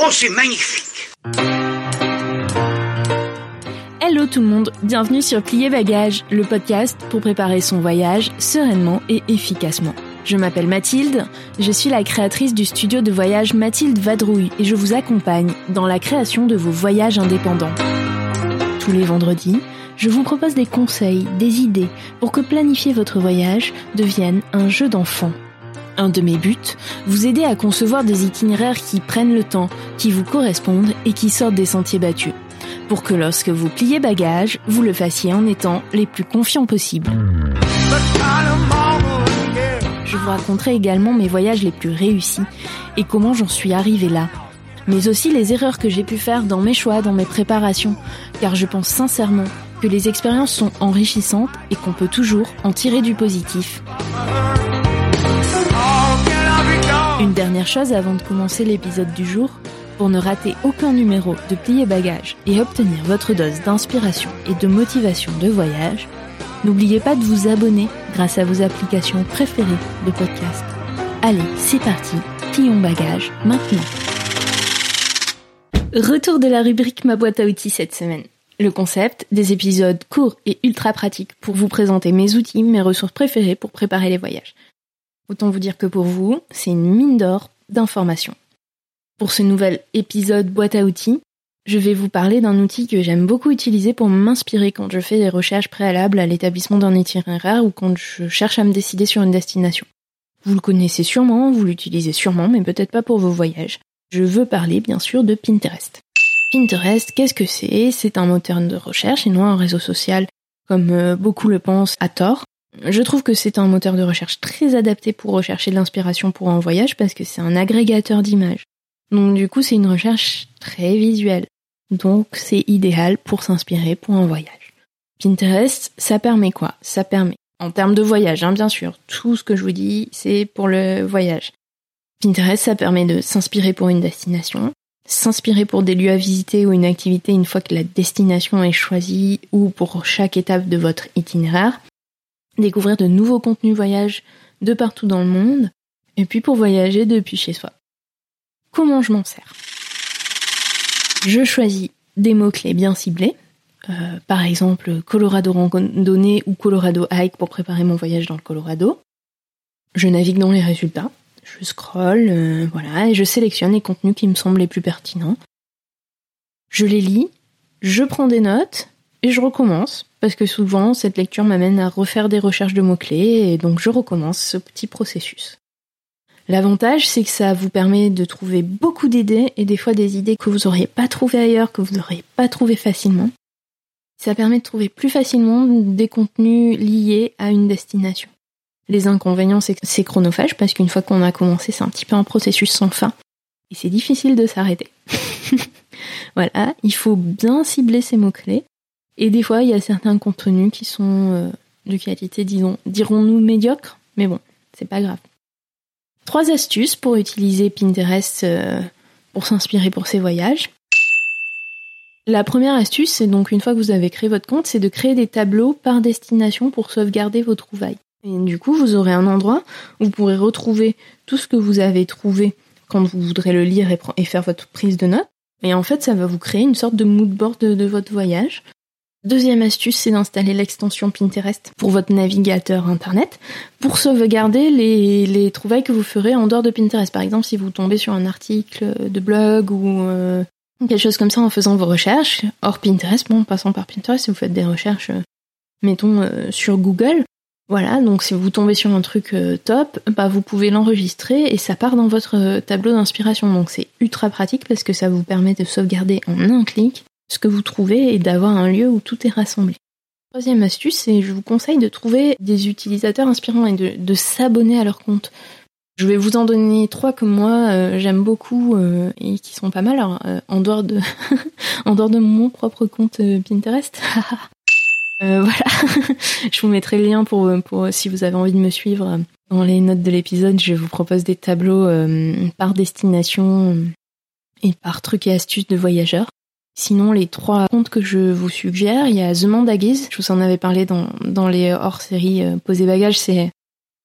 Oh, c'est magnifique Hello tout le monde, bienvenue sur Plier Bagage, le podcast pour préparer son voyage sereinement et efficacement. Je m'appelle Mathilde, je suis la créatrice du studio de voyage Mathilde Vadrouille et je vous accompagne dans la création de vos voyages indépendants. Tous les vendredis, je vous propose des conseils, des idées pour que planifier votre voyage devienne un jeu d'enfant. Un de mes buts, vous aider à concevoir des itinéraires qui prennent le temps, qui vous correspondent et qui sortent des sentiers battus. Pour que lorsque vous pliez bagage, vous le fassiez en étant les plus confiants possibles. Je vous raconterai également mes voyages les plus réussis et comment j'en suis arrivée là. Mais aussi les erreurs que j'ai pu faire dans mes choix, dans mes préparations, car je pense sincèrement que les expériences sont enrichissantes et qu'on peut toujours en tirer du positif. Une dernière chose avant de commencer l'épisode du jour, pour ne rater aucun numéro de Plier Bagage et obtenir votre dose d'inspiration et de motivation de voyage, n'oubliez pas de vous abonner grâce à vos applications préférées de podcast. Allez, c'est parti, plions bagage maintenant. Retour de la rubrique Ma boîte à outils cette semaine. Le concept, des épisodes courts et ultra pratiques pour vous présenter mes outils, mes ressources préférées pour préparer les voyages. Autant vous dire que pour vous, c'est une mine d'or d'informations. Pour ce nouvel épisode boîte à outils, je vais vous parler d'un outil que j'aime beaucoup utiliser pour m'inspirer quand je fais des recherches préalables à l'établissement d'un itinéraire ou quand je cherche à me décider sur une destination. Vous le connaissez sûrement, vous l'utilisez sûrement, mais peut-être pas pour vos voyages. Je veux parler bien sûr de Pinterest. Pinterest, qu'est-ce que c'est? C'est un moteur de recherche et non un réseau social comme euh, beaucoup le pensent à tort. Je trouve que c'est un moteur de recherche très adapté pour rechercher de l'inspiration pour un voyage parce que c'est un agrégateur d'images. Donc du coup, c'est une recherche très visuelle. Donc c'est idéal pour s'inspirer pour un voyage. Pinterest, ça permet quoi? Ça permet, en termes de voyage, hein, bien sûr, tout ce que je vous dis, c'est pour le voyage. Pinterest, ça permet de s'inspirer pour une destination, s'inspirer pour des lieux à visiter ou une activité une fois que la destination est choisie ou pour chaque étape de votre itinéraire, découvrir de nouveaux contenus voyage de partout dans le monde, et puis pour voyager depuis chez soi. Comment je m'en sers? Je choisis des mots-clés bien ciblés, euh, par exemple Colorado randonnée ou Colorado hike pour préparer mon voyage dans le Colorado. Je navigue dans les résultats, je scrolle, euh, voilà, et je sélectionne les contenus qui me semblent les plus pertinents. Je les lis, je prends des notes et je recommence parce que souvent cette lecture m'amène à refaire des recherches de mots-clés et donc je recommence ce petit processus. L'avantage, c'est que ça vous permet de trouver beaucoup d'idées et des fois des idées que vous n'auriez pas trouvées ailleurs, que vous n'auriez pas trouvées facilement. Ça permet de trouver plus facilement des contenus liés à une destination. Les inconvénients, c'est que c'est chronophage parce qu'une fois qu'on a commencé, c'est un petit peu un processus sans fin. Et c'est difficile de s'arrêter. voilà, il faut bien cibler ces mots-clés. Et des fois, il y a certains contenus qui sont euh, de qualité, disons, dirons-nous médiocres, mais bon, c'est pas grave. Trois astuces pour utiliser Pinterest euh, pour s'inspirer pour ses voyages. La première astuce, c'est donc une fois que vous avez créé votre compte, c'est de créer des tableaux par destination pour sauvegarder vos trouvailles. Et du coup, vous aurez un endroit où vous pourrez retrouver tout ce que vous avez trouvé quand vous voudrez le lire et, faire votre prise de notes. Et en fait, ça va vous créer une sorte de mood board de votre voyage. Deuxième astuce, c'est d'installer l'extension Pinterest pour votre navigateur internet pour sauvegarder les, trouvailles que vous ferez en dehors de Pinterest. Par exemple, si vous tombez sur un article de blog ou euh, quelque chose comme ça en faisant vos recherches, hors Pinterest, bon, en passant par Pinterest, si vous faites des recherches, euh, mettons, euh, sur Google, voilà, donc si vous tombez sur un truc top, bah vous pouvez l'enregistrer et ça part dans votre tableau d'inspiration. Donc c'est ultra pratique parce que ça vous permet de sauvegarder en un clic ce que vous trouvez et d'avoir un lieu où tout est rassemblé. Troisième astuce, c'est je vous conseille de trouver des utilisateurs inspirants et de, s'abonner à leur compte. Je vais vous en donner trois que moi euh, j'aime beaucoup euh, et qui sont pas mal. Alors, euh, en dehors de mon propre compte Pinterest. voilà, je vous mettrai le lien pour pour si vous avez envie de me suivre dans les notes de l'épisode. Je vous propose des tableaux par destination et par trucs et astuces de voyageurs. Sinon, les trois comptes que je vous suggère, il y a The Mandaguise, je vous en avais parlé dans, les hors-séries Poser Bagages, c'est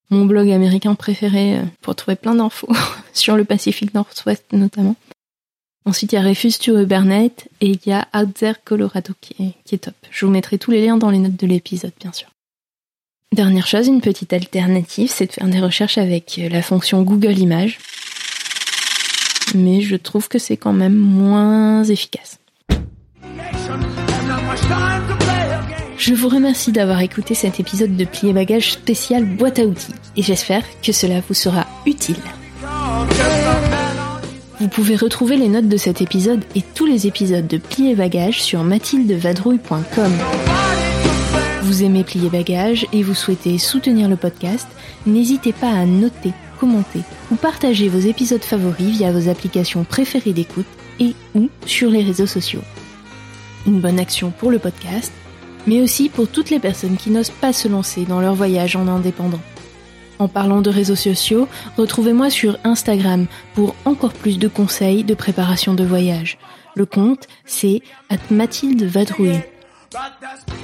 mon blog américain préféré euh, pour trouver plein d'infos sur le Pacifique Nord-Ouest notamment. Ensuite, il y a Refuse to Hibernate et il y a Out There Colorado qui qui est top. Je vous mettrai tous les liens dans les notes de l'épisode, bien sûr. Dernière chose, une petite alternative, c'est de faire des recherches avec la fonction Google Images. Mais je trouve que c'est quand même moins efficace. Je vous remercie d'avoir écouté cet épisode de Plier Bagage spécial boîte à outils et j'espère que cela vous sera utile. Vous pouvez retrouver les notes de cet épisode et tous les épisodes de Plier Bagage sur mathildevadrouille.com. Vous aimez Plier Bagage et vous souhaitez soutenir le podcast, n'hésitez pas à noter, commenter ou partager vos épisodes favoris via vos applications préférées d'écoute et ou sur les réseaux sociaux. Une bonne action pour le podcast mais aussi pour toutes les personnes qui n'osent pas se lancer dans leur voyage en indépendant. En parlant de réseaux sociaux, retrouvez-moi sur Instagram pour encore plus de conseils de préparation de voyage. Le compte, c'est Mathilde Vadrouille.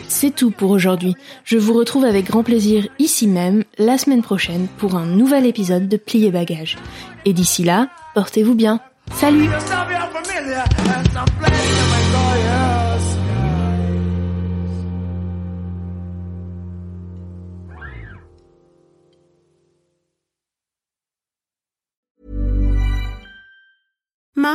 C'est tout pour aujourd'hui. Je vous retrouve avec grand plaisir ici même la semaine prochaine pour un nouvel épisode de Plier Bagage. Et d'ici là, portez-vous bien. Salut